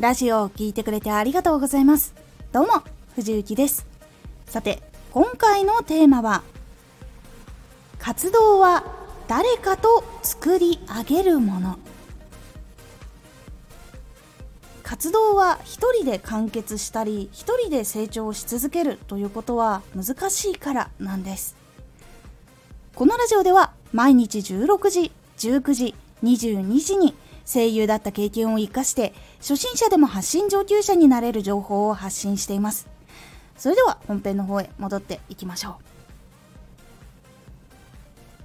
ラジオを聴いてくれてありがとうございます。どうも藤幸です。さて今回のテーマは活動は誰かと作り上げるもの。活動は一人で完結したり一人で成長し続けるということは難しいからなんです。このラジオでは毎日16時19時22時に声優だった経験を生かして初心者でも発信上級者になれる情報を発信しています。それでは本編の方へ戻っていきましょう。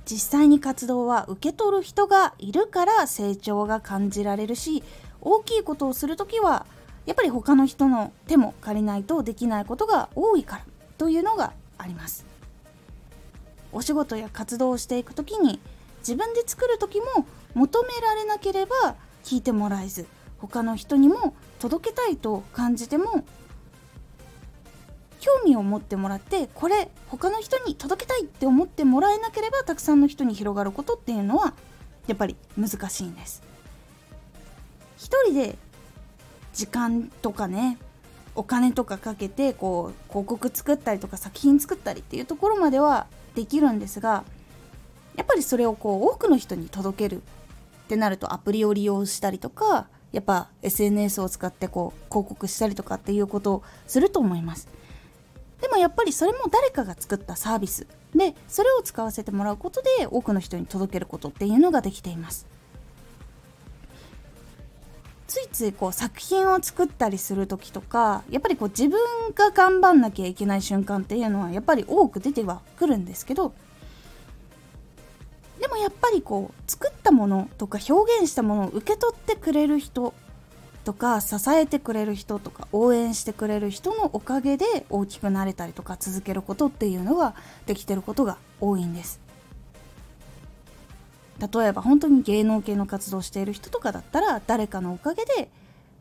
実際に活動は受け取る人がいるから成長が感じられるし大きいことをする時はやっぱり他の人の手も借りないとできないことが多いからというのがあります。お仕事や活動をしていく時に自分で作る時も求められなければ聞いてもらえず他の人にも届けたいと感じても興味を持ってもらってこれ他の人に届けたいって思ってもらえなければたくさんの人に広がることっていうのはやっぱり難しいんです。一人で時間とかねお金とかかけてこう広告作ったりとか作品作ったりっていうところまではできるんですがやっぱりそれをこう多くの人に届けるってなるとアプリを利用したりとかやっぱ SNS を使ってこう広告したりとかっていうことをすると思います。でもやっぱりそれも誰かが作ったサービス。でそれを使わせてもらうことで多くの人に届けることっていうのができています。ついついこう作品を作ったりする時とかやっぱりこう自分が頑張んなきゃいけない瞬間っていうのはやっぱり多く出てはくるんですけどもやっぱりこう作ったものとか表現したものを受け取ってくれる人とか支えてくれる人とか応援してくれる人のおかげで大きくなれたりとか続けることっていうのができてることが多いんです。例えば本当に芸能系の活動している人とかだったら誰かのおかげで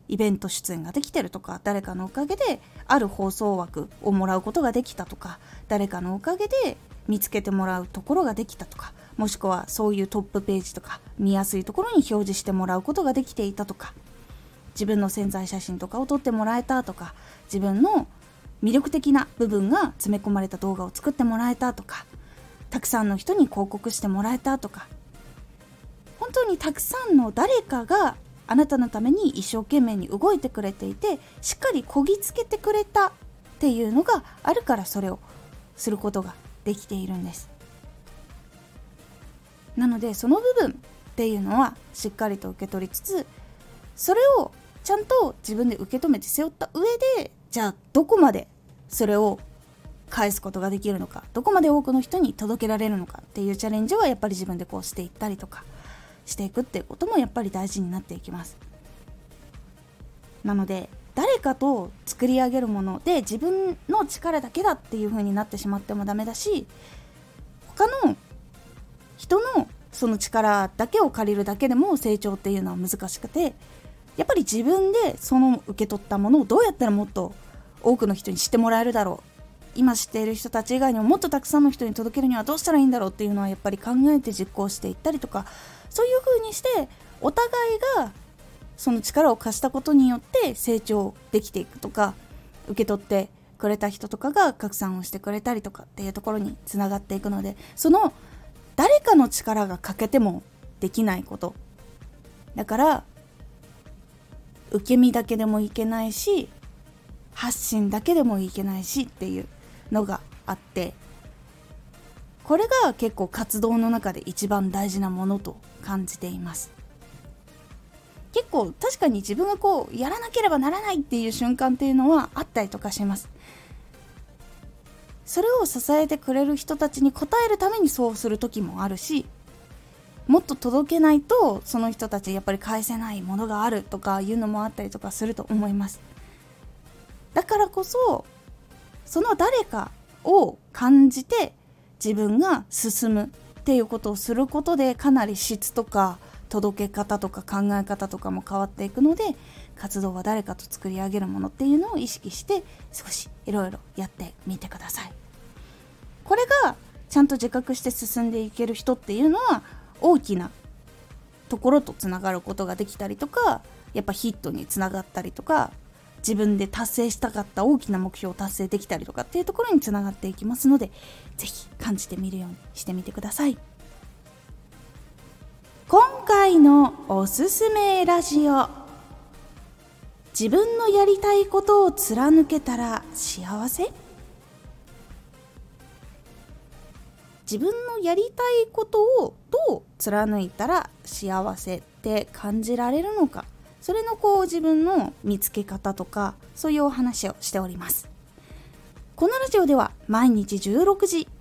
イベント出演ができてるとか誰かのおかげである放送枠をもらうことができたとか誰かのおかげで見つけてもらうところができたとかもしくはそういうトップページとか見やすいところに表示してもらうことができていたとか自分の潜在写真とかを撮ってもらえたとか自分の魅力的な部分が詰め込まれた動画を作ってもらえたとかたくさんの人に広告してもらえたとか本当にたくさんの誰かがあなたのために一生懸命に動いてくれていてしっかりこぎつけてくれたっていうのがあるからそれをすることができているんです。なのでその部分っていうのはしっかりと受け取りつつそれをちゃんと自分で受け止めて背負った上でじゃあどこまでそれを返すことができるのかどこまで多くの人に届けられるのかっていうチャレンジはやっぱり自分でこうしていったりとかしていくっていうこともやっぱり大事になっていきます。なので誰かと作り上げるもので自分の力だけだっていう風になってしまってもダメだし他の人のその力だけを借りるだけでも成長っていうのは難しくてやっぱり自分でその受け取ったものをどうやったらもっと多くの人に知ってもらえるだろう。今知っている人たち以外にももっとたくさんの人に届けるにはどうしたらいいんだろうっていうのはやっぱり考えて実行していったりとかそういう風にしてお互いがその力を貸したことによって成長できていくとか受け取ってくれた人とかが拡散をしてくれたりとかっていうところにつながっていくのでその誰かの力が欠けてもできないこと。だから受け身だけでもいけないし発信だけでもいけないしっていうのがあってこれが結構活動の中で一番大事なものと感じています。結構確かに自分がこうやらなければならないっていう瞬間っていうのはあったりとかします。それを支えてくれる人たちに応えるためにそうする時もあるしもっと届けないとその人たちやっぱり返せないものがあるとかいうのもあったりとかすると思います。だからこそその誰かを感じて自分が進むっていうことをすることでかなり質とか届け方とか考え方とかも変わっていくので活動は誰かと作り上げるものっていうのを意識して少しいろいろやってみてください。これがちゃんと自覚して進んでいける人っていうのは大きなところとつながることができたりとかやっぱヒットにつながったりとか自分で達成したかった大きな目標を達成できたりとかっていうところにつながっていきますので是非感じてみるようにしてみてください。今回のおすすめラジオ。自分のやりたいことを貫けたら幸せ？自分のやりたいことをどう貫いたら幸せって感じられるのか？それのこう自分の見つけ方とかそういうお話をしております。このラジオでは毎日16時